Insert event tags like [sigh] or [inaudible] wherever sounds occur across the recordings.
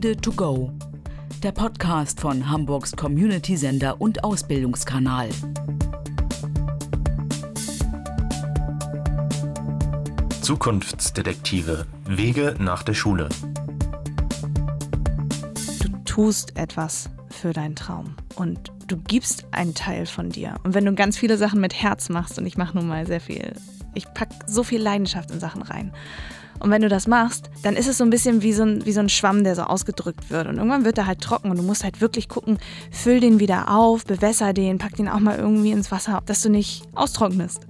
Tide to go, der Podcast von Hamburgs Community-Sender und Ausbildungskanal. Zukunftsdetektive Wege nach der Schule. Du tust etwas für deinen Traum und du gibst einen Teil von dir. Und wenn du ganz viele Sachen mit Herz machst, und ich mache nun mal sehr viel, ich packe so viel Leidenschaft in Sachen rein. Und wenn du das machst, dann ist es so ein bisschen wie so ein, wie so ein Schwamm, der so ausgedrückt wird. Und irgendwann wird er halt trocken und du musst halt wirklich gucken, füll den wieder auf, bewässer den, pack den auch mal irgendwie ins Wasser, dass du nicht austrocknest.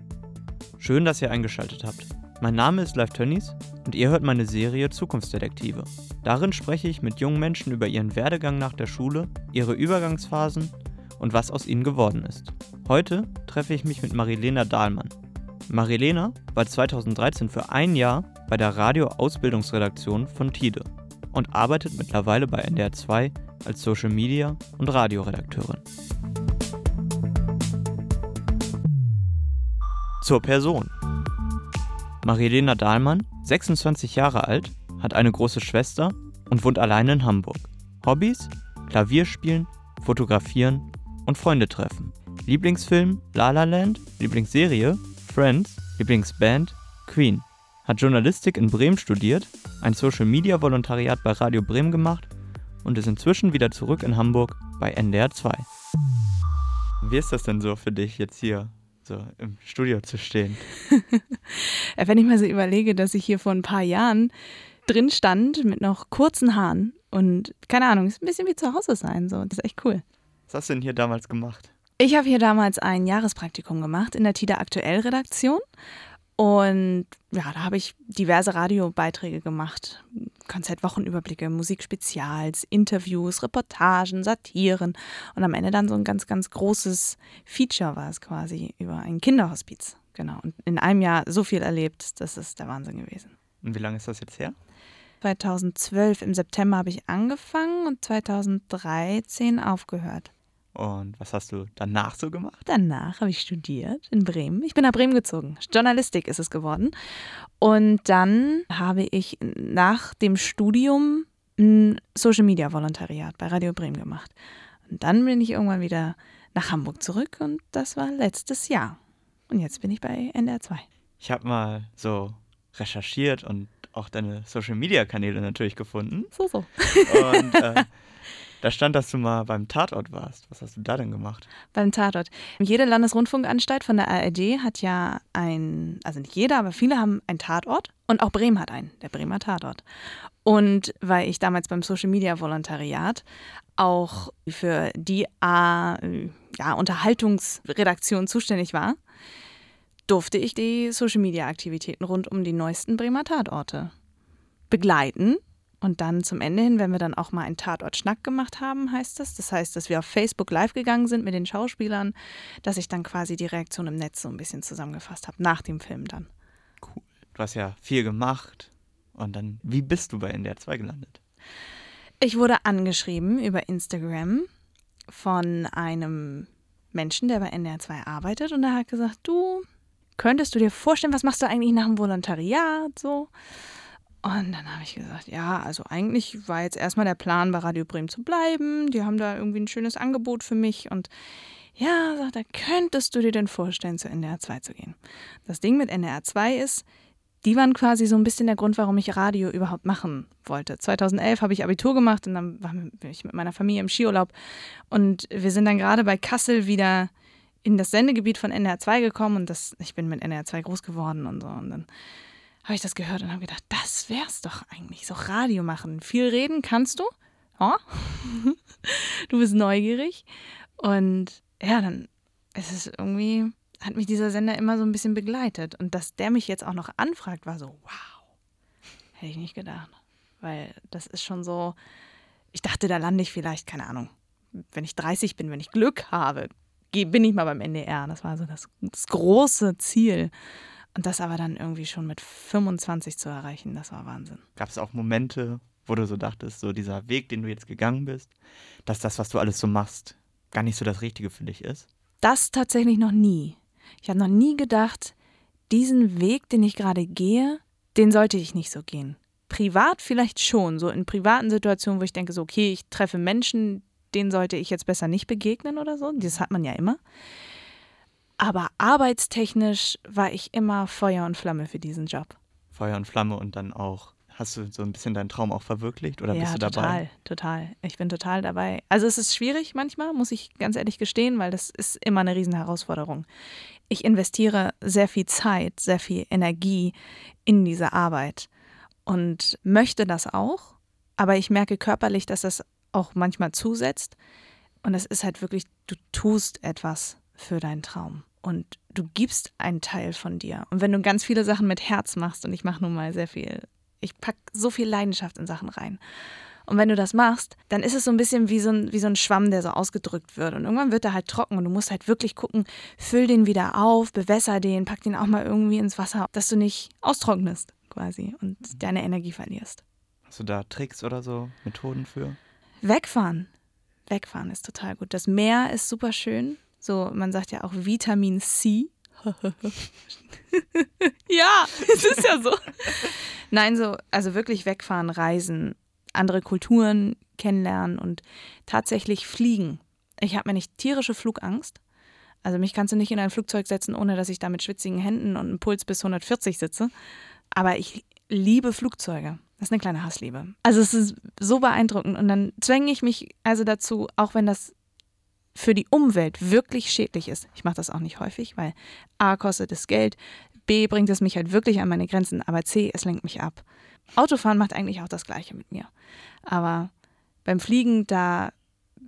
Schön, dass ihr eingeschaltet habt. Mein Name ist Live Tönnies und ihr hört meine Serie Zukunftsdetektive. Darin spreche ich mit jungen Menschen über ihren Werdegang nach der Schule, ihre Übergangsphasen und was aus ihnen geworden ist. Heute treffe ich mich mit Marilena Dahlmann. Marilena war 2013 für ein Jahr bei der Radio-Ausbildungsredaktion von Tide und arbeitet mittlerweile bei NDR 2 als Social Media und Radioredakteurin. Zur Person. Marilena Dahlmann, 26 Jahre alt, hat eine große Schwester und wohnt alleine in Hamburg. Hobbys? Klavierspielen, fotografieren und Freunde treffen. Lieblingsfilm La La Land, Lieblingsserie Friends, Lieblingsband Queen. Hat Journalistik in Bremen studiert, ein Social Media Volontariat bei Radio Bremen gemacht und ist inzwischen wieder zurück in Hamburg bei NDR 2. Wie ist das denn so für dich jetzt hier so im Studio zu stehen? [laughs] Wenn ich mal so überlege, dass ich hier vor ein paar Jahren drin stand mit noch kurzen Haaren und keine Ahnung, ist ein bisschen wie zu Hause sein. So. Das ist echt cool. Was hast du denn hier damals gemacht? Ich habe hier damals ein Jahrespraktikum gemacht in der TIDA Aktuell Redaktion. Und ja, da habe ich diverse Radiobeiträge gemacht. Konzertwochenüberblicke, Musikspezials, Interviews, Reportagen, Satiren und am Ende dann so ein ganz, ganz großes Feature war es quasi über ein Kinderhospiz. Genau. Und in einem Jahr so viel erlebt, das ist der Wahnsinn gewesen. Und wie lange ist das jetzt her? 2012 im September habe ich angefangen und 2013 aufgehört. Und was hast du danach so gemacht? Danach habe ich studiert in Bremen. Ich bin nach Bremen gezogen. Journalistik ist es geworden. Und dann habe ich nach dem Studium ein Social Media Volontariat bei Radio Bremen gemacht. Und dann bin ich irgendwann wieder nach Hamburg zurück und das war letztes Jahr. Und jetzt bin ich bei NDR 2. Ich habe mal so recherchiert und auch deine Social Media Kanäle natürlich gefunden. So, so. Und äh, [laughs] da stand, dass du mal beim Tatort warst. Was hast du da denn gemacht? Beim Tatort. Jede Landesrundfunkanstalt von der ARD hat ja ein, also nicht jeder, aber viele haben einen Tatort. Und auch Bremen hat einen, der Bremer Tatort. Und weil ich damals beim Social Media Volontariat auch für die A, ja, Unterhaltungsredaktion zuständig war, durfte ich die Social Media Aktivitäten rund um die neuesten Bremer Tatorte begleiten und dann zum Ende hin, wenn wir dann auch mal einen Tatort-Schnack gemacht haben, heißt das. Das heißt, dass wir auf Facebook live gegangen sind mit den Schauspielern, dass ich dann quasi die Reaktion im Netz so ein bisschen zusammengefasst habe, nach dem Film dann. Cool. Du hast ja viel gemacht. Und dann, wie bist du bei NDR 2 gelandet? Ich wurde angeschrieben über Instagram von einem Menschen, der bei NDR 2 arbeitet. Und er hat gesagt, du, könntest du dir vorstellen, was machst du eigentlich nach dem Volontariat? So. Und dann habe ich gesagt, ja, also eigentlich war jetzt erstmal der Plan, bei Radio Bremen zu bleiben. Die haben da irgendwie ein schönes Angebot für mich. Und ja, sagt er, könntest du dir denn vorstellen, zu NDR 2 zu gehen? Das Ding mit NDR 2 ist, die waren quasi so ein bisschen der Grund, warum ich Radio überhaupt machen wollte. 2011 habe ich Abitur gemacht und dann war ich mit meiner Familie im Skiurlaub. Und wir sind dann gerade bei Kassel wieder in das Sendegebiet von NDR 2 gekommen und das, ich bin mit NDR 2 groß geworden und so. Und dann habe ich das gehört und habe gedacht, das wär's doch eigentlich, so Radio machen. Viel reden kannst du, ja. [laughs] du bist neugierig und ja, dann ist es irgendwie, hat mich dieser Sender immer so ein bisschen begleitet und dass der mich jetzt auch noch anfragt, war so, wow, hätte ich nicht gedacht, weil das ist schon so, ich dachte, da lande ich vielleicht, keine Ahnung, wenn ich 30 bin, wenn ich Glück habe, bin ich mal beim NDR. Das war so das, das große Ziel. Und das aber dann irgendwie schon mit 25 zu erreichen, das war Wahnsinn. Gab es auch Momente, wo du so dachtest, so dieser Weg, den du jetzt gegangen bist, dass das, was du alles so machst, gar nicht so das Richtige für dich ist? Das tatsächlich noch nie. Ich habe noch nie gedacht, diesen Weg, den ich gerade gehe, den sollte ich nicht so gehen. privat vielleicht schon, so in privaten Situationen, wo ich denke, so, okay, ich treffe Menschen, denen sollte ich jetzt besser nicht begegnen oder so. Das hat man ja immer. Aber arbeitstechnisch war ich immer Feuer und Flamme für diesen Job. Feuer und Flamme und dann auch, hast du so ein bisschen deinen Traum auch verwirklicht oder ja, bist du dabei? total, total. Ich bin total dabei. Also es ist schwierig manchmal, muss ich ganz ehrlich gestehen, weil das ist immer eine Riesenherausforderung. Ich investiere sehr viel Zeit, sehr viel Energie in diese Arbeit und möchte das auch, aber ich merke körperlich, dass das auch manchmal zusetzt. Und es ist halt wirklich, du tust etwas für deinen Traum und du gibst einen Teil von dir. Und wenn du ganz viele Sachen mit Herz machst, und ich mache nun mal sehr viel, ich packe so viel Leidenschaft in Sachen rein. Und wenn du das machst, dann ist es so ein bisschen wie so ein, wie so ein Schwamm, der so ausgedrückt wird. Und irgendwann wird er halt trocken und du musst halt wirklich gucken, füll den wieder auf, bewässer den, pack den auch mal irgendwie ins Wasser, dass du nicht austrocknest quasi und deine Energie verlierst. Hast du da Tricks oder so, Methoden für? Wegfahren. Wegfahren ist total gut. Das Meer ist super schön. So, man sagt ja auch Vitamin C. [laughs] ja, es ist ja so. Nein, so, also wirklich wegfahren, reisen, andere Kulturen kennenlernen und tatsächlich fliegen. Ich habe mir nicht tierische Flugangst. Also mich kannst du nicht in ein Flugzeug setzen, ohne dass ich da mit schwitzigen Händen und einem Puls bis 140 sitze. Aber ich liebe Flugzeuge. Das ist eine kleine Hassliebe. Also es ist so beeindruckend und dann zwänge ich mich also dazu, auch wenn das für die Umwelt wirklich schädlich ist. Ich mache das auch nicht häufig, weil A kostet es Geld, B bringt es mich halt wirklich an meine Grenzen, aber C, es lenkt mich ab. Autofahren macht eigentlich auch das gleiche mit mir. Aber beim Fliegen, da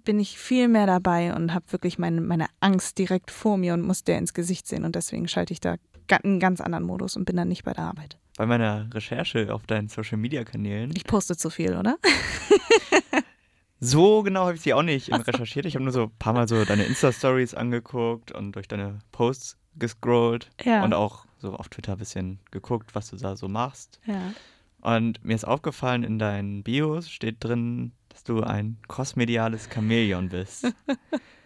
bin ich viel mehr dabei und habe wirklich meine, meine Angst direkt vor mir und muss der ins Gesicht sehen. Und deswegen schalte ich da einen ganz anderen Modus und bin dann nicht bei der Arbeit. Bei meiner Recherche auf deinen Social Media Kanälen. Ich poste zu viel, oder? [laughs] so genau habe ich sie auch nicht recherchiert. Ich habe nur so ein paar Mal so deine Insta-Stories angeguckt und durch deine Posts gescrollt Ja. und auch so auf Twitter ein bisschen geguckt, was du da so machst. Ja. Und mir ist aufgefallen, in deinen Bios steht drin, dass du ein crossmediales Chamäleon bist. [laughs]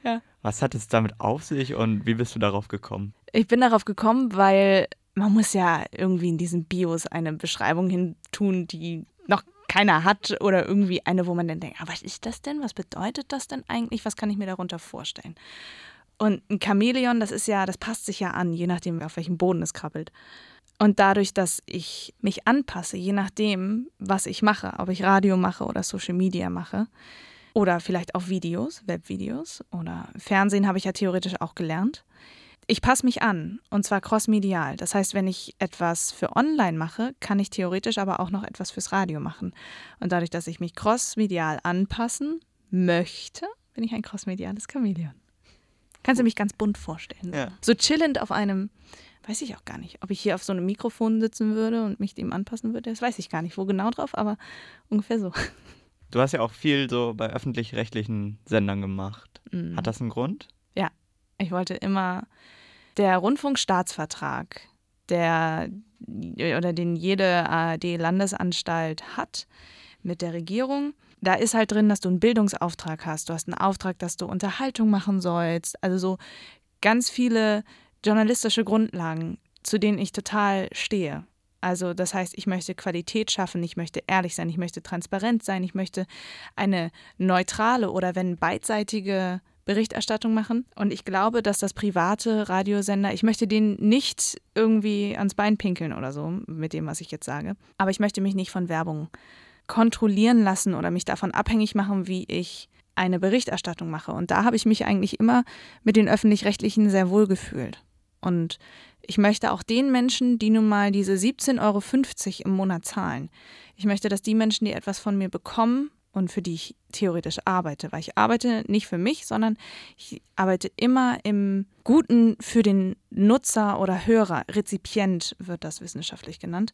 Ja. Was hat es damit auf sich und wie bist du darauf gekommen? Ich bin darauf gekommen, weil man muss ja irgendwie in diesen Bios eine Beschreibung hin tun, die noch keiner hat oder irgendwie eine, wo man dann denkt, ah, was ist das denn? Was bedeutet das denn eigentlich? Was kann ich mir darunter vorstellen? Und ein Chamäleon, das ist ja, das passt sich ja an, je nachdem, auf welchem Boden es krabbelt. Und dadurch, dass ich mich anpasse, je nachdem, was ich mache, ob ich Radio mache oder Social Media mache oder vielleicht auch Videos, Webvideos oder Fernsehen habe ich ja theoretisch auch gelernt. Ich passe mich an und zwar crossmedial. Das heißt, wenn ich etwas für online mache, kann ich theoretisch aber auch noch etwas fürs Radio machen. Und dadurch, dass ich mich crossmedial anpassen möchte, bin ich ein crossmediales Chamäleon. Kannst du mich ganz bunt vorstellen. Ja. So chillend auf einem, weiß ich auch gar nicht, ob ich hier auf so einem Mikrofon sitzen würde und mich dem anpassen würde, das weiß ich gar nicht, wo genau drauf, aber ungefähr so. Du hast ja auch viel so bei öffentlich-rechtlichen Sendern gemacht. Mhm. Hat das einen Grund? Ich wollte immer der Rundfunkstaatsvertrag, der oder den jede ARD-Landesanstalt hat mit der Regierung. Da ist halt drin, dass du einen Bildungsauftrag hast. Du hast einen Auftrag, dass du Unterhaltung machen sollst. Also so ganz viele journalistische Grundlagen, zu denen ich total stehe. Also das heißt, ich möchte Qualität schaffen, ich möchte ehrlich sein, ich möchte transparent sein, ich möchte eine neutrale oder wenn beidseitige Berichterstattung machen. Und ich glaube, dass das private Radiosender, ich möchte denen nicht irgendwie ans Bein pinkeln oder so mit dem, was ich jetzt sage. Aber ich möchte mich nicht von Werbung kontrollieren lassen oder mich davon abhängig machen, wie ich eine Berichterstattung mache. Und da habe ich mich eigentlich immer mit den öffentlich-rechtlichen sehr wohl gefühlt. Und ich möchte auch den Menschen, die nun mal diese 17,50 Euro im Monat zahlen, ich möchte, dass die Menschen, die etwas von mir bekommen und für die ich theoretisch arbeite, weil ich arbeite nicht für mich, sondern ich arbeite immer im Guten für den Nutzer oder Hörer. Rezipient wird das wissenschaftlich genannt.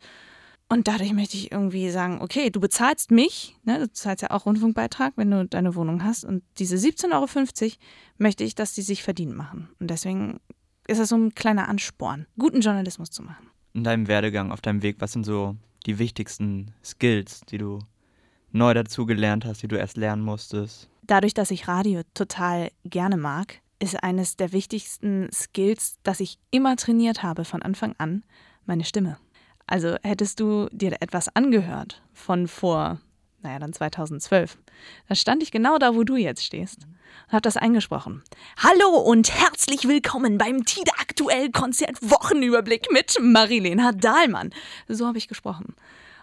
Und dadurch möchte ich irgendwie sagen, okay, du bezahlst mich, ne, du zahlst ja auch Rundfunkbeitrag, wenn du deine Wohnung hast. Und diese 17,50 Euro möchte ich, dass die sich verdient machen. Und deswegen ist das so ein kleiner Ansporn, guten Journalismus zu machen. In deinem Werdegang, auf deinem Weg, was sind so die wichtigsten Skills, die du neu dazugelernt hast, die du erst lernen musstest? Dadurch, dass ich Radio total gerne mag, ist eines der wichtigsten Skills, das ich immer trainiert habe von Anfang an, meine Stimme. Also hättest du dir etwas angehört von vor, naja, dann 2012, dann stand ich genau da, wo du jetzt stehst und habe das eingesprochen. Hallo und herzlich willkommen beim Tide Aktuell Konzert Wochenüberblick mit Marilena Dahlmann. So habe ich gesprochen.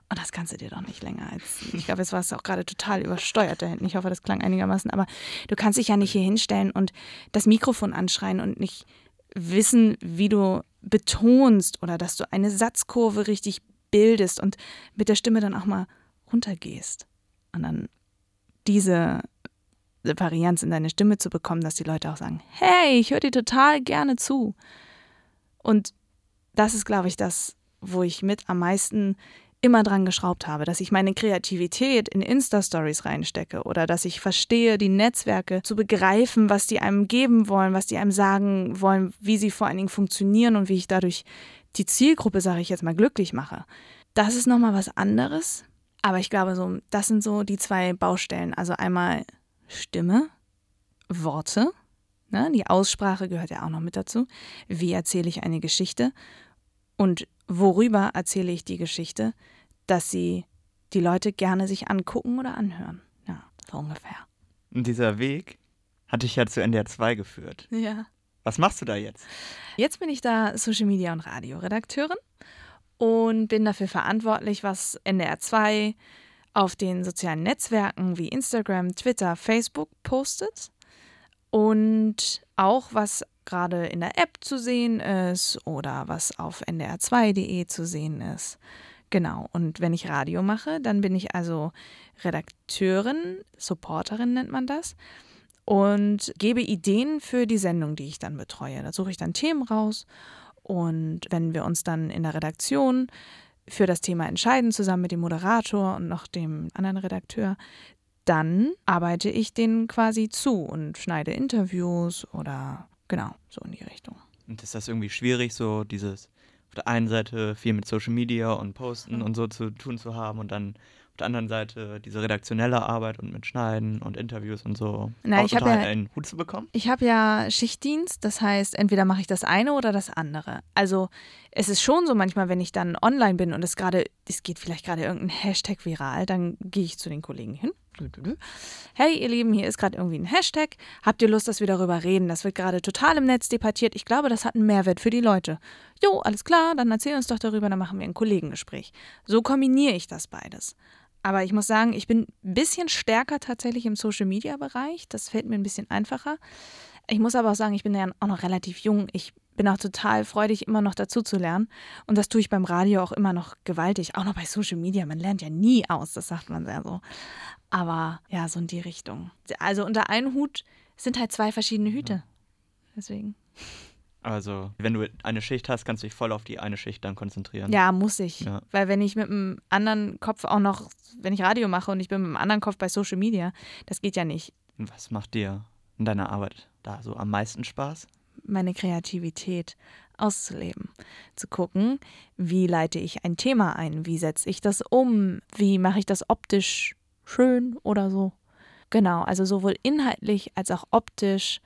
Und das kannst du dir doch nicht länger als. Ich glaube, jetzt war es auch gerade total übersteuert da hinten. Ich hoffe, das klang einigermaßen. Aber du kannst dich ja nicht hier hinstellen und das Mikrofon anschreien und nicht wissen, wie du betonst oder dass du eine Satzkurve richtig bildest und mit der Stimme dann auch mal runtergehst. Und dann diese Varianz in deine Stimme zu bekommen, dass die Leute auch sagen: Hey, ich höre dir total gerne zu. Und das ist, glaube ich, das, wo ich mit am meisten immer dran geschraubt habe, dass ich meine Kreativität in Insta-Stories reinstecke oder dass ich verstehe, die Netzwerke zu begreifen, was die einem geben wollen, was die einem sagen wollen, wie sie vor allen Dingen funktionieren und wie ich dadurch die Zielgruppe, sage ich jetzt mal, glücklich mache. Das ist nochmal was anderes. Aber ich glaube, so, das sind so die zwei Baustellen. Also einmal Stimme, Worte, ne? die Aussprache gehört ja auch noch mit dazu. Wie erzähle ich eine Geschichte? Und worüber erzähle ich die Geschichte, dass sie die Leute gerne sich angucken oder anhören. Ja, so ungefähr. Und dieser Weg hat dich ja zu NDR 2 geführt. Ja. Was machst du da jetzt? Jetzt bin ich da Social Media und Radioredakteurin und bin dafür verantwortlich, was NDR 2 auf den sozialen Netzwerken wie Instagram, Twitter, Facebook postet und auch was gerade in der App zu sehen ist oder was auf ndr2.de zu sehen ist. Genau, und wenn ich Radio mache, dann bin ich also Redakteurin, Supporterin nennt man das, und gebe Ideen für die Sendung, die ich dann betreue. Da suche ich dann Themen raus und wenn wir uns dann in der Redaktion für das Thema entscheiden, zusammen mit dem Moderator und noch dem anderen Redakteur, dann arbeite ich denen quasi zu und schneide Interviews oder genau, so in die Richtung. Und ist das irgendwie schwierig, so dieses auf der einen Seite viel mit Social Media und Posten mhm. und so zu tun zu haben und dann auf der anderen Seite diese redaktionelle Arbeit und mit Schneiden und Interviews und so Na, ich total ja, einen Hut zu bekommen? Ich habe ja Schichtdienst, das heißt, entweder mache ich das eine oder das andere. Also es ist schon so manchmal, wenn ich dann online bin und es gerade, es geht vielleicht gerade irgendein Hashtag viral, dann gehe ich zu den Kollegen hin Hey, ihr Lieben, hier ist gerade irgendwie ein Hashtag. Habt ihr Lust, dass wir darüber reden? Das wird gerade total im Netz debattiert. Ich glaube, das hat einen Mehrwert für die Leute. Jo, alles klar, dann erzähl uns doch darüber, dann machen wir ein Kollegengespräch. So kombiniere ich das beides. Aber ich muss sagen, ich bin ein bisschen stärker tatsächlich im Social-Media-Bereich. Das fällt mir ein bisschen einfacher. Ich muss aber auch sagen, ich bin ja auch noch relativ jung. Ich bin auch total freudig, immer noch dazu zu lernen. Und das tue ich beim Radio auch immer noch gewaltig. Auch noch bei Social Media. Man lernt ja nie aus, das sagt man sehr so. Aber ja, so in die Richtung. Also unter einem Hut sind halt zwei verschiedene Hüte. Deswegen. Also, wenn du eine Schicht hast, kannst du dich voll auf die eine Schicht dann konzentrieren. Ja, muss ich. Ja. Weil wenn ich mit einem anderen Kopf auch noch, wenn ich Radio mache und ich bin mit einem anderen Kopf bei Social Media, das geht ja nicht. Was macht dir in deiner Arbeit da so am meisten Spaß? Meine Kreativität auszuleben. Zu gucken, wie leite ich ein Thema ein, wie setze ich das um, wie mache ich das optisch schön oder so. Genau, also sowohl inhaltlich als auch optisch.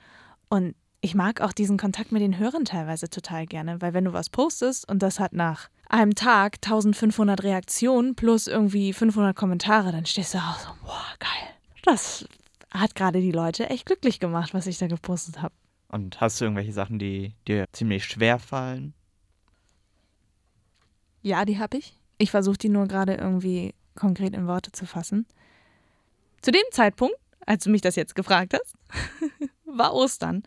Und ich mag auch diesen Kontakt mit den Hörern teilweise total gerne, weil wenn du was postest und das hat nach einem Tag 1500 Reaktionen plus irgendwie 500 Kommentare, dann stehst du auch so, boah, geil. Das hat gerade die Leute echt glücklich gemacht, was ich da gepostet habe. Und hast du irgendwelche Sachen, die dir ziemlich schwer fallen? Ja, die habe ich. Ich versuche die nur gerade irgendwie konkret in Worte zu fassen. Zu dem Zeitpunkt, als du mich das jetzt gefragt hast, [laughs] war Ostern.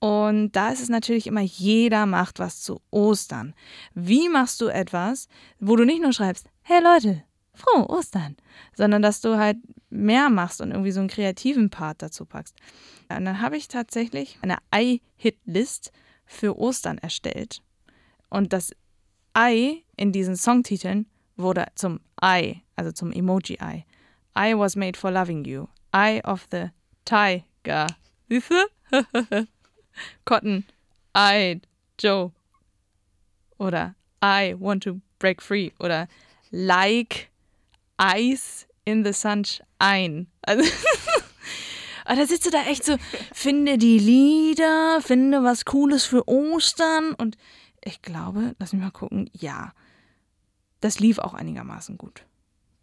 Und da ist es natürlich immer, jeder macht was zu Ostern. Wie machst du etwas, wo du nicht nur schreibst, hey Leute, frohe Ostern, sondern dass du halt mehr machst und irgendwie so einen kreativen Part dazu packst. Und dann habe ich tatsächlich eine I-Hit-List für Ostern erstellt. Und das I in diesen Songtiteln wurde zum I, also zum Emoji-I. I was made for loving you. Eye of the Tiger. Siehst du? [laughs] Cotton Eyed Joe. Oder I want to break free. Oder like ice in the sunshine. Also [laughs] Aber da sitzt du da echt so, finde die Lieder, finde was Cooles für Ostern. Und ich glaube, lass mich mal gucken, ja, das lief auch einigermaßen gut.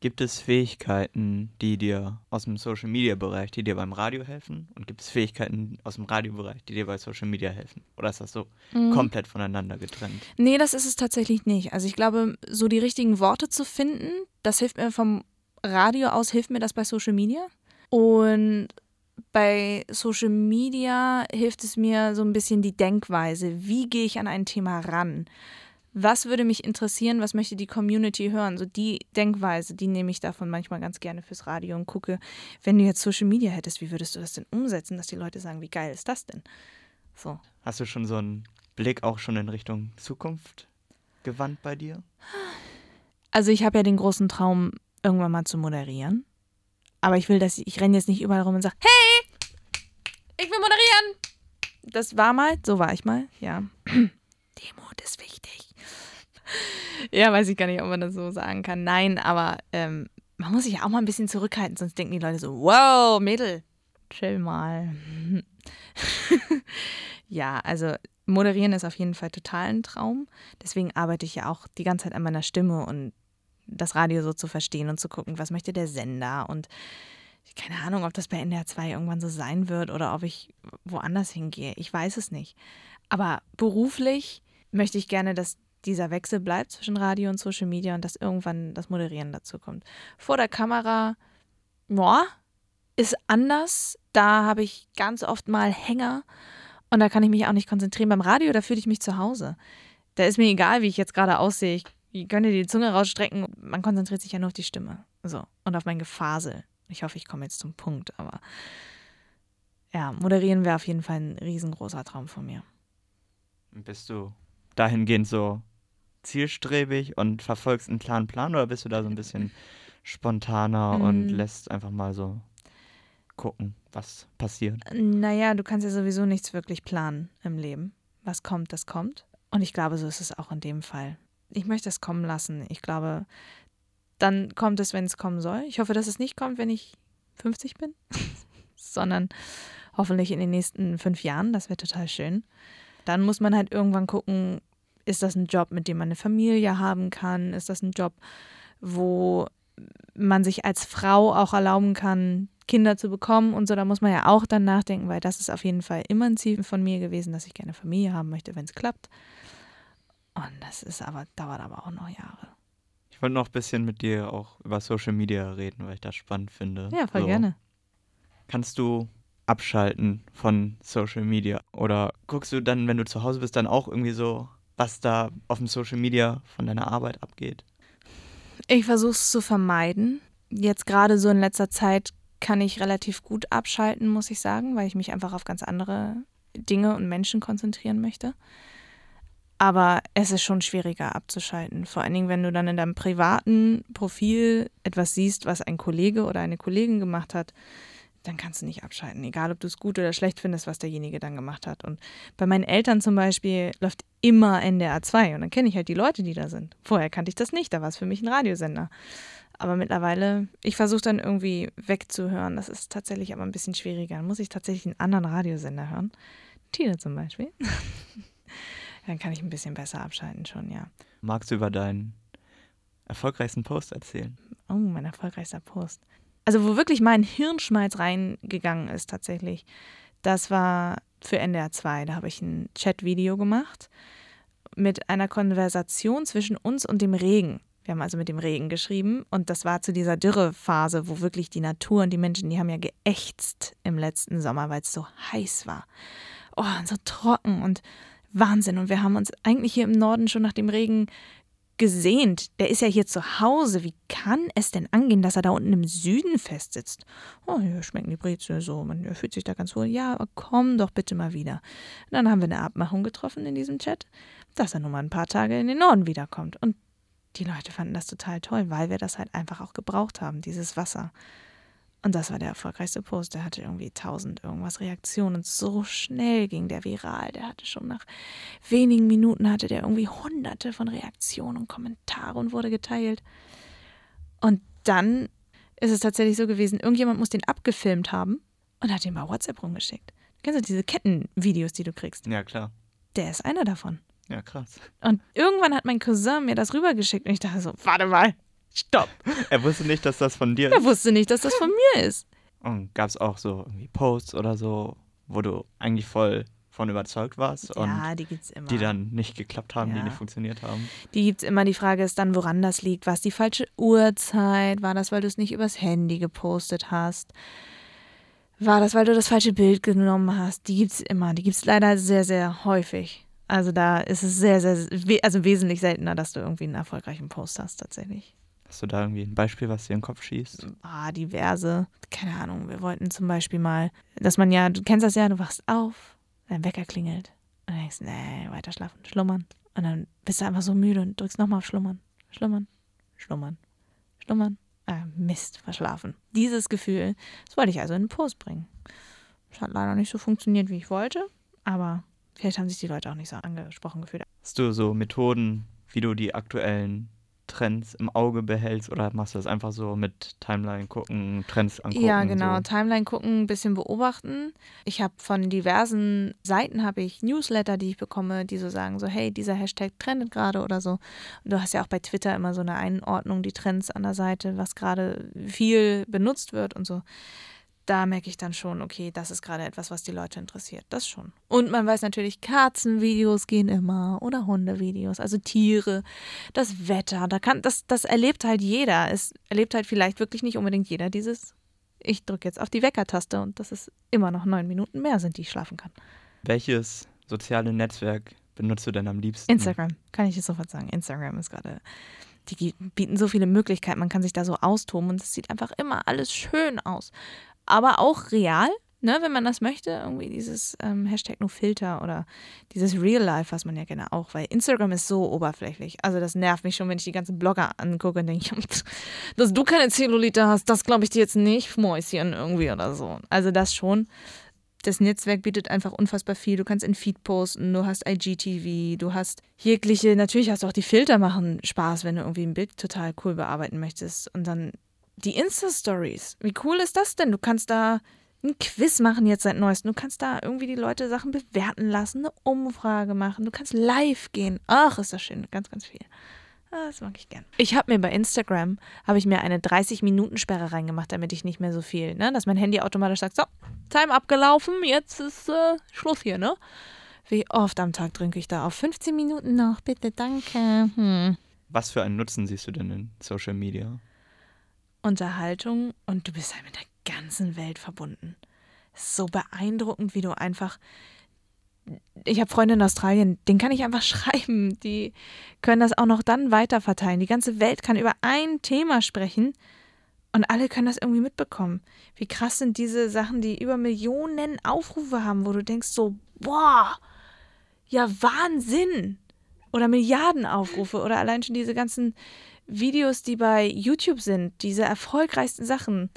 Gibt es Fähigkeiten, die dir aus dem Social Media Bereich, die dir beim Radio helfen? Und gibt es Fähigkeiten aus dem Radiobereich, die dir bei Social Media helfen? Oder ist das so Mhm. komplett voneinander getrennt? Nee, das ist es tatsächlich nicht. Also ich glaube, so die richtigen Worte zu finden, das hilft mir vom Radio aus, hilft mir das bei Social Media. Und bei Social Media hilft es mir so ein bisschen die Denkweise. Wie gehe ich an ein Thema ran? Was würde mich interessieren? Was möchte die Community hören? So die Denkweise, die nehme ich davon manchmal ganz gerne fürs Radio und gucke, wenn du jetzt Social Media hättest, wie würdest du das denn umsetzen, dass die Leute sagen, wie geil ist das denn? So. Hast du schon so einen Blick auch schon in Richtung Zukunft gewandt bei dir? Also ich habe ja den großen Traum, irgendwann mal zu moderieren. Aber ich will, dass ich, ich renne jetzt nicht überall rum und sage, hey, ich will moderieren. Das war mal, so war ich mal, ja. [clears throat] Demut ist wichtig. [laughs] Ja, weiß ich gar nicht, ob man das so sagen kann. Nein, aber ähm, man muss sich ja auch mal ein bisschen zurückhalten, sonst denken die Leute so, wow, Mädel, chill mal. [laughs] ja, also moderieren ist auf jeden Fall total ein Traum. Deswegen arbeite ich ja auch die ganze Zeit an meiner Stimme und das Radio so zu verstehen und zu gucken, was möchte der Sender und keine Ahnung, ob das bei NDR 2 irgendwann so sein wird oder ob ich woanders hingehe. Ich weiß es nicht. Aber beruflich möchte ich gerne, dass dieser Wechsel bleibt zwischen Radio und Social Media und dass irgendwann das Moderieren dazu kommt. Vor der Kamera, ja, ist anders. Da habe ich ganz oft mal Hänger und da kann ich mich auch nicht konzentrieren. Beim Radio, da fühle ich mich zu Hause. Da ist mir egal, wie ich jetzt gerade aussehe. Ich gönne die Zunge rausstrecken. Man konzentriert sich ja nur auf die Stimme. So. Und auf mein Gefasel. Ich hoffe, ich komme jetzt zum Punkt, aber ja, moderieren wäre auf jeden Fall ein riesengroßer Traum von mir. Bist du dahingehend so zielstrebig und verfolgst einen klaren Plan oder bist du da so ein bisschen [laughs] spontaner und Mm. lässt einfach mal so gucken, was passiert? Naja, du kannst ja sowieso nichts wirklich planen im Leben. Was kommt, das kommt. Und ich glaube, so ist es auch in dem Fall. Ich möchte es kommen lassen. Ich glaube, dann kommt es, wenn es kommen soll. Ich hoffe, dass es nicht kommt, wenn ich 50 bin, [laughs] sondern hoffentlich in den nächsten fünf Jahren. Das wäre total schön. Dann muss man halt irgendwann gucken, ist das ein Job, mit dem man eine Familie haben kann? Ist das ein Job, wo man sich als Frau auch erlauben kann, Kinder zu bekommen und so, da muss man ja auch dann nachdenken, weil das ist auf jeden Fall immer ein Ziel von mir gewesen, dass ich gerne Familie haben möchte, wenn es klappt. Und das ist aber, dauert aber auch noch Jahre. Ich wollte noch ein bisschen mit dir auch über Social Media reden, weil ich das spannend finde. Ja, voll So. gerne. Kannst du abschalten von Social Media? Oder guckst du dann, wenn du zu Hause bist, dann auch irgendwie so, was da auf dem Social Media von deiner Arbeit abgeht? Ich versuche es zu vermeiden. Jetzt gerade so in letzter Zeit kann ich relativ gut abschalten, muss ich sagen, weil ich mich einfach auf ganz andere Dinge und Menschen konzentrieren möchte. Aber es ist schon schwieriger abzuschalten. Vor allen Dingen, wenn du dann in deinem privaten Profil etwas siehst, was ein Kollege oder eine Kollegin gemacht hat, dann kannst du nicht abschalten. Egal, ob du es gut oder schlecht findest, was derjenige dann gemacht hat. Und bei meinen Eltern zum Beispiel läuft immer NDR 2 und dann kenne ich halt die Leute, die da sind. Vorher kannte ich das nicht, da war es für mich ein Radiosender. Aber mittlerweile, ich versuche dann irgendwie wegzuhören. Das ist tatsächlich aber ein bisschen schwieriger. Dann muss ich tatsächlich einen anderen Radiosender hören. Tine zum Beispiel. [laughs] dann kann ich ein bisschen besser abschalten schon, ja. Magst du über deinen erfolgreichsten Post erzählen? Oh, mein erfolgreichster Post. Also, wo wirklich mein Hirnschmalz reingegangen ist, tatsächlich, das war für NDR 2. Da habe ich ein Chat-Video gemacht mit einer Konversation zwischen uns und dem Regen. Wir haben also mit dem Regen geschrieben und das war zu dieser Dürrephase, wo wirklich die Natur und die Menschen, die haben ja geächtzt im letzten Sommer, weil es so heiß war. Oh, und so trocken und Wahnsinn. Und wir haben uns eigentlich hier im Norden schon nach dem Regen gesehnt. Der ist ja hier zu Hause. Wie kann es denn angehen, dass er da unten im Süden festsitzt? Oh, hier schmecken die Brezel so. Man fühlt sich da ganz wohl. Ja, komm doch bitte mal wieder. Dann haben wir eine Abmachung getroffen in diesem Chat, dass er nur mal ein paar Tage in den Norden wiederkommt. Und die Leute fanden das total toll, weil wir das halt einfach auch gebraucht haben, dieses Wasser. Und das war der erfolgreichste Post. Der hatte irgendwie tausend irgendwas Reaktionen und so schnell ging der viral. Der hatte schon nach wenigen Minuten hatte der irgendwie hunderte von Reaktionen und Kommentare und wurde geteilt. Und dann ist es tatsächlich so gewesen, irgendjemand muss den abgefilmt haben und hat den bei WhatsApp rumgeschickt. Kennst du diese Kettenvideos, die du kriegst? Ja, klar. Der ist einer davon. Ja, krass. Und irgendwann hat mein Cousin mir das rübergeschickt und ich dachte so, warte mal, stopp. Er wusste nicht, dass das von dir Er ist. wusste nicht, dass das von mir ist. Und gab es auch so irgendwie Posts oder so, wo du eigentlich voll von überzeugt warst und ja, die gibt's immer. die dann nicht geklappt haben, die Ja. nicht funktioniert haben. Die gibt's immer. Die Frage ist dann, woran das liegt. War es die falsche Uhrzeit? War das, weil du es nicht übers Handy gepostet hast? War das, weil du das falsche Bild genommen hast? Die gibt's immer. Die gibt's leider sehr, sehr häufig. Also da ist es sehr, sehr, also wesentlich seltener, dass du irgendwie einen erfolgreichen Post hast tatsächlich. Hast du da irgendwie ein Beispiel, was dir in den Kopf schießt? Ah, diverse. Keine Ahnung. Wir wollten zum Beispiel mal, dass man ja, du kennst das ja, du wachst auf, dein Wecker klingelt und denkst, nee, weiter schlafen, schlummern. Und dann bist du einfach so müde und drückst nochmal auf Schlummern, schlummern, schlummern, schlummern. Ah, Mist, verschlafen. Dieses Gefühl, das wollte ich also in den Post bringen. Das hat leider nicht so funktioniert, wie ich wollte, aber vielleicht haben sich die Leute auch nicht so angesprochen gefühlt. Hast du so Methoden, wie du die aktuellen Trends im Auge behältst oder machst du das einfach so mit Timeline gucken, Trends angucken? Ja, genau. So? Timeline gucken, ein bisschen beobachten. Ich habe von diversen Seiten habe ich Newsletter, die ich bekomme, die so sagen, so hey, dieser Hashtag trendet gerade oder so. Und du hast ja auch bei Twitter immer so eine Einordnung, die Trends an der Seite, was gerade viel benutzt wird und so. Da merke ich dann schon, okay, das ist gerade etwas, was die Leute interessiert. Das schon. Und man weiß natürlich, Katzenvideos gehen immer oder Hundevideos, also Tiere, das Wetter, da kann, das, das erlebt halt jeder. Es erlebt halt vielleicht wirklich nicht unbedingt jeder dieses ich drücke jetzt auf die Weckertaste und dass es immer noch neun Minuten mehr sind, die ich schlafen kann. Welches soziale Netzwerk benutzt du denn am liebsten? Instagram, kann ich jetzt sofort sagen. Instagram ist gerade, die bieten so viele Möglichkeiten, man kann sich da so austoben und es sieht einfach immer alles schön aus. Aber auch real, ne, wenn man das möchte, irgendwie dieses ähm, Hashtag nur Filter oder dieses Real Life, was man ja gerne auch, weil Instagram ist so oberflächlich. Also das nervt mich schon, wenn ich die ganzen Blogger angucke und denke, [laughs] dass du keine Zellulite hast, das glaube ich dir jetzt nicht, Mäuschen irgendwie oder so. Also das schon. Das Netzwerk bietet einfach unfassbar viel. Du kannst in Feed posten, du hast IGTV, du hast jegliche, natürlich hast du auch die Filter machen Spaß, wenn du irgendwie ein Bild total cool bearbeiten möchtest. Und dann die Insta-Stories. Wie cool ist das denn? Du kannst da ein Quiz machen jetzt seit neuestem. Du kannst da irgendwie die Leute Sachen bewerten lassen, eine Umfrage machen. Du kannst live gehen. Ach, ist das schön. Ganz, ganz viel. Ah, Das mag ich gern. Ich habe mir bei Instagram, habe ich mir eine 30-Minuten-Sperre reingemacht, damit ich nicht mehr so viel, ne, dass mein Handy automatisch sagt, so, Time abgelaufen, jetzt ist äh, Schluss hier, ne? Wie oft am Tag drücke ich da auf 15 Minuten noch, bitte, danke. Hm. Was für einen Nutzen siehst du denn in Social Media? Unterhaltung und du bist halt mit der ganzen Welt verbunden. So beeindruckend, wie du einfach. Ich habe Freunde in Australien, denen kann ich einfach [laughs] schreiben. Die können das auch noch dann weiterverteilen. Die ganze Welt kann über ein Thema sprechen und alle können das irgendwie mitbekommen. Wie krass sind diese Sachen, die über Millionen Aufrufe haben, wo du denkst so, boah, ja Wahnsinn. Oder Milliarden Aufrufe oder allein schon diese ganzen Videos, die bei YouTube sind, diese erfolgreichsten Sachen.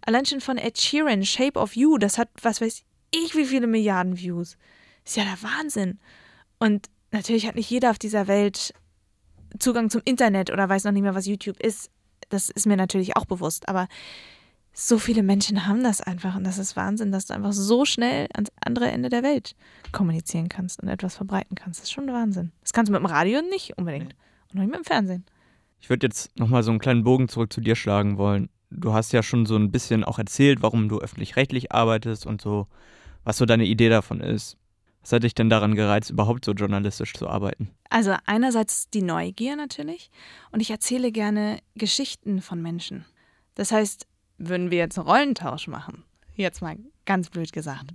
Allein schon von Ed Sheeran, Shape of You, das hat, was weiß ich, wie viele Milliarden Views. Ist ja der Wahnsinn. Und natürlich hat nicht jeder auf dieser Welt Zugang zum Internet oder weiß noch nicht mehr, was YouTube ist. Das ist mir natürlich auch bewusst. Aber so viele Menschen haben das einfach. Und das ist Wahnsinn, dass du einfach so schnell ans andere Ende der Welt kommunizieren kannst und etwas verbreiten kannst. Das ist schon Wahnsinn. Das kannst du mit dem Radio nicht unbedingt. Und noch nicht mit dem Fernsehen. Ich würde jetzt nochmal so einen kleinen Bogen zurück zu dir schlagen wollen. Du hast ja schon so ein bisschen auch erzählt, warum du öffentlich-rechtlich arbeitest und so, was so deine Idee davon ist. Was hat dich denn daran gereizt, überhaupt so journalistisch zu arbeiten? Also einerseits die Neugier natürlich und ich erzähle gerne Geschichten von Menschen. Das heißt, würden wir jetzt einen Rollentausch machen, jetzt mal ganz blöd gesagt,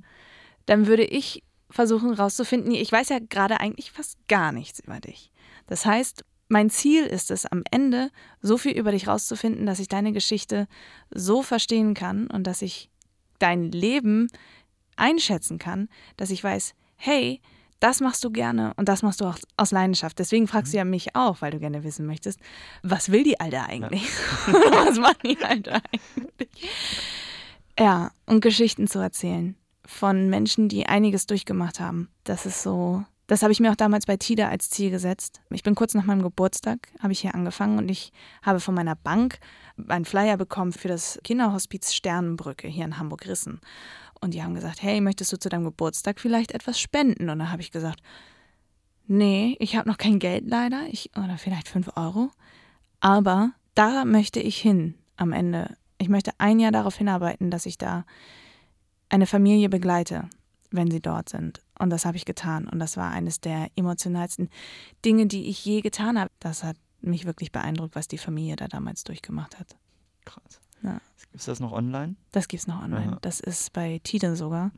dann würde ich versuchen rauszufinden, ich weiß ja gerade eigentlich fast gar nichts über dich. Das heißt, mein Ziel ist es am Ende, so viel über dich rauszufinden, dass ich deine Geschichte so verstehen kann und dass ich dein Leben einschätzen kann, dass ich weiß, hey, das machst du gerne und das machst du auch aus Leidenschaft. Deswegen fragst du ja mich auch, weil du gerne wissen möchtest, was will die Alte eigentlich? [laughs] was macht die Alte eigentlich? Ja, und Geschichten zu erzählen von Menschen, die einiges durchgemacht haben. Das ist so, das habe ich mir auch damals bei TIDA als Ziel gesetzt. Ich bin kurz nach meinem Geburtstag, habe ich hier angefangen und ich habe von meiner Bank einen Flyer bekommen für das Kinderhospiz Sternenbrücke hier in Hamburg-Rissen. Und die haben gesagt, hey, möchtest du zu deinem Geburtstag vielleicht etwas spenden? Und da habe ich gesagt, nee, ich habe noch kein Geld leider, ich, oder vielleicht fünf Euro, aber da möchte ich hin am Ende. Ich möchte ein Jahr darauf hinarbeiten, dass ich da eine Familie begleite, wenn sie dort sind. Und das habe ich getan. Und das war eines der emotionalsten Dinge, die ich je getan habe. Das hat mich wirklich beeindruckt, was die Familie da damals durchgemacht hat. Krass. Ja. Ist das noch online? Das gibt es noch online. Aha. Das ist bei Tide sogar.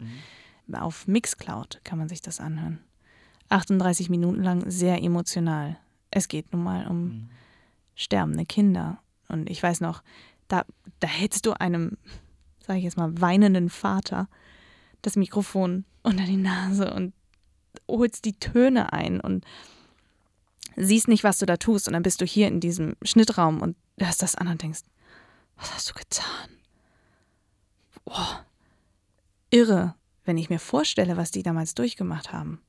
Mhm. Auf Mixcloud kann man sich das anhören. 38 Minuten lang sehr emotional. Es geht nun mal um Mhm. sterbende Kinder. Und ich weiß noch, da, da hältst du einem, sage ich jetzt mal, weinenden Vater das Mikrofon unter die Nase und holst die Töne ein und siehst nicht, was du da tust. Und dann bist du hier in diesem Schnittraum und hörst das an und denkst, was hast du getan? Boah, irre, wenn ich mir vorstelle, was die damals durchgemacht haben.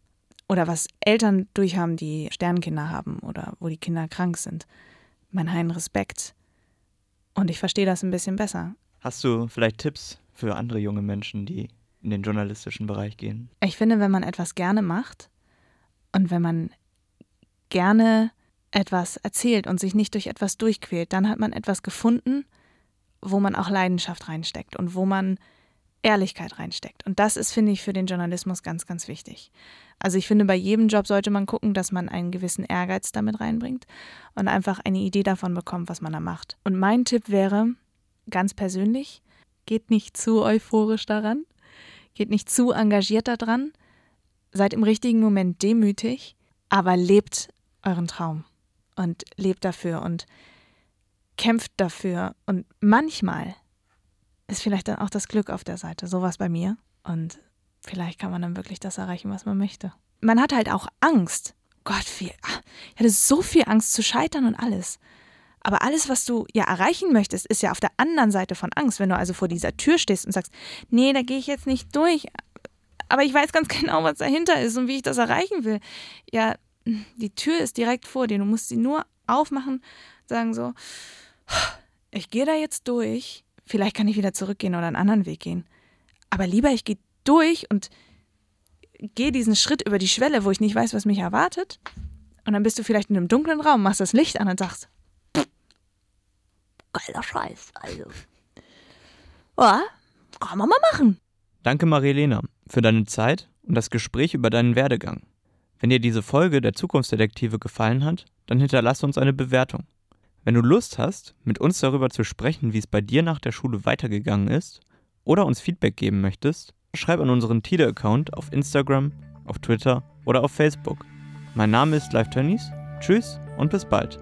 Oder was Eltern durchhaben, die Sternkinder haben oder wo die Kinder krank sind. Mein heinen Respekt. Und ich verstehe das ein bisschen besser. Hast du vielleicht Tipps für andere junge Menschen, die in den journalistischen Bereich gehen? Ich finde, wenn man etwas gerne macht und wenn man gerne etwas erzählt und sich nicht durch etwas durchquält, dann hat man etwas gefunden, wo man auch Leidenschaft reinsteckt und wo man Ehrlichkeit reinsteckt. Und das ist, finde ich, für den Journalismus ganz, ganz wichtig. Also ich finde, bei jedem Job sollte man gucken, dass man einen gewissen Ehrgeiz damit reinbringt und einfach eine Idee davon bekommt, was man da macht. Und mein Tipp wäre, ganz persönlich, geht nicht zu euphorisch daran, geht nicht zu engagiert daran, seid im richtigen Moment demütig, aber lebt euren Traum und lebt dafür und kämpft dafür. Und manchmal ist vielleicht dann auch das Glück auf der Seite. Sowas bei mir. Und vielleicht kann man dann wirklich das erreichen, was man möchte. Man hat halt auch Angst. Gott, viel, ah, ich hatte so viel Angst zu scheitern und alles. Aber alles, was du ja erreichen möchtest, ist ja auf der anderen Seite von Angst. Wenn du also vor dieser Tür stehst und sagst, nee, da gehe ich jetzt nicht durch, aber ich weiß ganz [laughs] genau, was dahinter ist und wie ich das erreichen will. Ja, die Tür ist direkt vor dir. Du musst sie nur aufmachen, sagen so, ich gehe da jetzt durch. Vielleicht kann ich wieder zurückgehen oder einen anderen Weg gehen. Aber lieber, ich gehe durch und gehe diesen Schritt über die Schwelle, wo ich nicht weiß, was mich erwartet. Und dann bist du vielleicht in einem dunklen Raum, machst das Licht an und sagst, geiler Scheiß. Also, ja, kann man mal machen. Danke, Marilena, für deine Zeit und das Gespräch über deinen Werdegang. Wenn dir diese Folge der Zukunftsdetektive gefallen hat, dann hinterlass uns eine Bewertung. Wenn du Lust hast, mit uns darüber zu sprechen, wie es bei dir nach der Schule weitergegangen ist, oder uns Feedback geben möchtest, schreib an unseren Tide-Account auf Instagram, auf Twitter oder auf Facebook. Mein Name ist Live Tönnies. Tschüss und bis bald.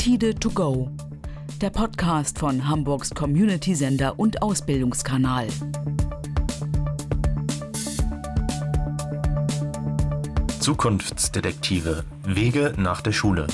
Tide to go. Der Podcast von Hamburgs Community-Sender und Ausbildungskanal. Zukunftsdetektive. Wege nach der Schule.